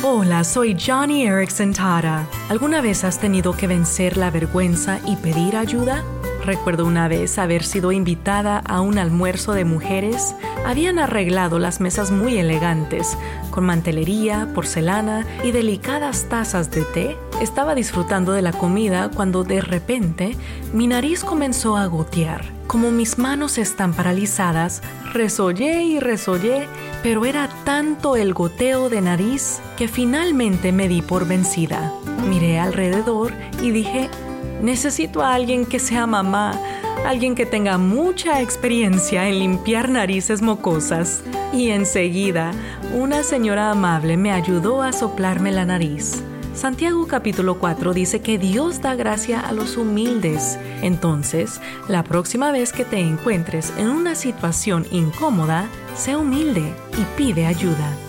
Hola, soy Johnny Erickson Tara. ¿Alguna vez has tenido que vencer la vergüenza y pedir ayuda? Recuerdo una vez haber sido invitada a un almuerzo de mujeres. Habían arreglado las mesas muy elegantes, con mantelería, porcelana y delicadas tazas de té. Estaba disfrutando de la comida cuando de repente mi nariz comenzó a gotear. Como mis manos están paralizadas, resollé y resollé, pero era tanto el goteo de nariz que finalmente me di por vencida. Miré alrededor y dije, Necesito a alguien que sea mamá, alguien que tenga mucha experiencia en limpiar narices mocosas. Y enseguida, una señora amable me ayudó a soplarme la nariz. Santiago capítulo 4 dice que Dios da gracia a los humildes. Entonces, la próxima vez que te encuentres en una situación incómoda, sé humilde y pide ayuda.